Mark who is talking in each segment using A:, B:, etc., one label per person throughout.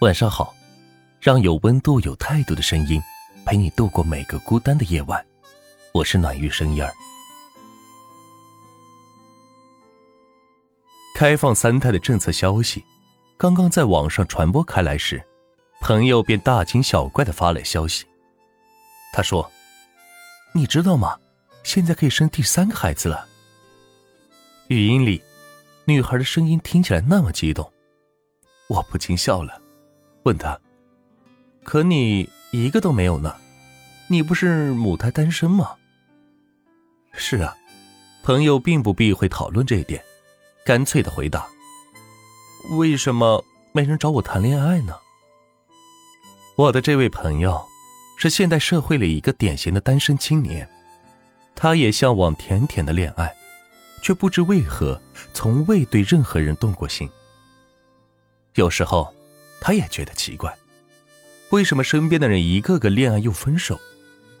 A: 晚上好，让有温度、有态度的声音陪你度过每个孤单的夜晚。我是暖玉声音儿。开放三胎的政策消息刚刚在网上传播开来时，朋友便大惊小怪的发来消息。他说：“你知道吗？现在可以生第三个孩子了。”语音里，女孩的声音听起来那么激动，我不禁笑了。问他：“可你一个都没有呢，你不是母胎单身吗？”是啊，朋友并不避讳讨论这一点，干脆的回答：“为什么没人找我谈恋爱呢？”我的这位朋友是现代社会里一个典型的单身青年，他也向往甜甜的恋爱，却不知为何从未对任何人动过心。有时候。他也觉得奇怪，为什么身边的人一个个恋爱又分手，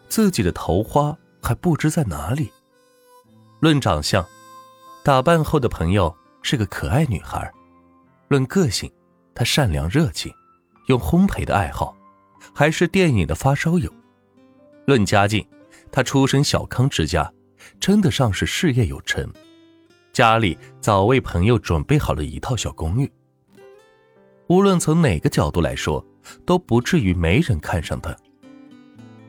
A: 自己的桃花还不知在哪里？论长相，打扮后的朋友是个可爱女孩；论个性，她善良热情，有烘焙的爱好，还是电影的发烧友；论家境，她出身小康之家，称得上是事业有成，家里早为朋友准备好了一套小公寓。无论从哪个角度来说，都不至于没人看上他。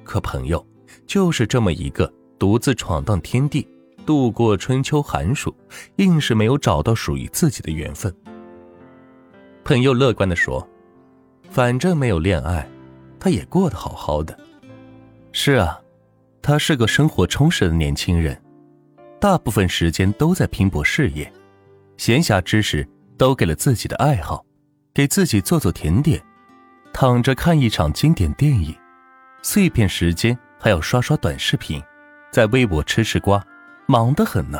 A: 可朋友就是这么一个独自闯荡天地、度过春秋寒暑，硬是没有找到属于自己的缘分。朋友乐观地说：“反正没有恋爱，他也过得好好的。”是啊，他是个生活充实的年轻人，大部分时间都在拼搏事业，闲暇之时都给了自己的爱好。给自己做做甜点，躺着看一场经典电影，碎片时间还要刷刷短视频，在微博吃吃瓜，忙得很呢。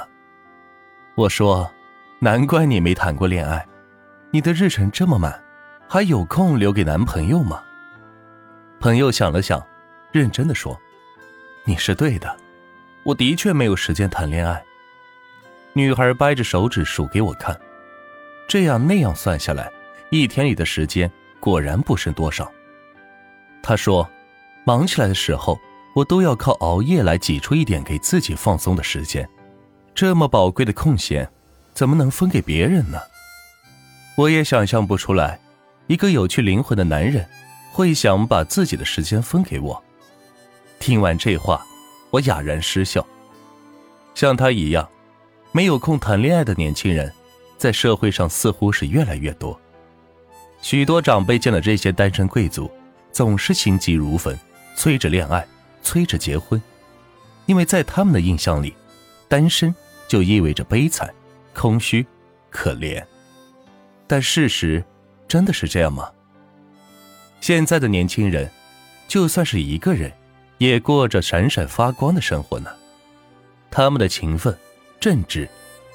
A: 我说，难怪你没谈过恋爱，你的日程这么满，还有空留给男朋友吗？朋友想了想，认真的说：“你是对的，我的确没有时间谈恋爱。”女孩掰着手指数给我看，这样那样算下来。一天里的时间果然不剩多少。他说：“忙起来的时候，我都要靠熬夜来挤出一点给自己放松的时间。这么宝贵的空闲，怎么能分给别人呢？”我也想象不出来，一个有趣灵魂的男人会想把自己的时间分给我。听完这话，我哑然失笑。像他一样，没有空谈恋爱的年轻人，在社会上似乎是越来越多。许多长辈见了这些单身贵族，总是心急如焚，催着恋爱，催着结婚，因为在他们的印象里，单身就意味着悲惨、空虚、可怜。但事实真的是这样吗？现在的年轻人，就算是一个人，也过着闪闪发光的生活呢。他们的勤奋、正直，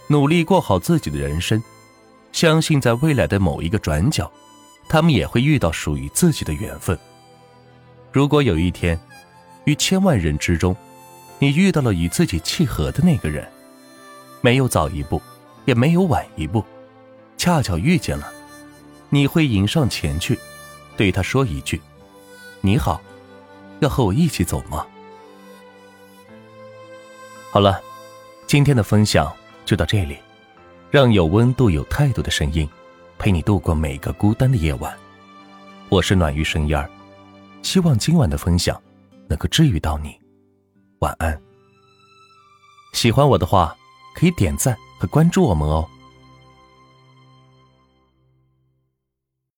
A: 努力过好自己的人生，相信在未来的某一个转角。他们也会遇到属于自己的缘分。如果有一天，于千万人之中，你遇到了与自己契合的那个人，没有早一步，也没有晚一步，恰巧遇见了，你会迎上前去，对他说一句：“你好，要和我一起走吗？”好了，今天的分享就到这里，让有温度、有态度的声音。陪你度过每个孤单的夜晚，我是暖玉生烟儿，希望今晚的分享能够治愈到你。晚安。喜欢我的话，可以点赞和关注我们哦。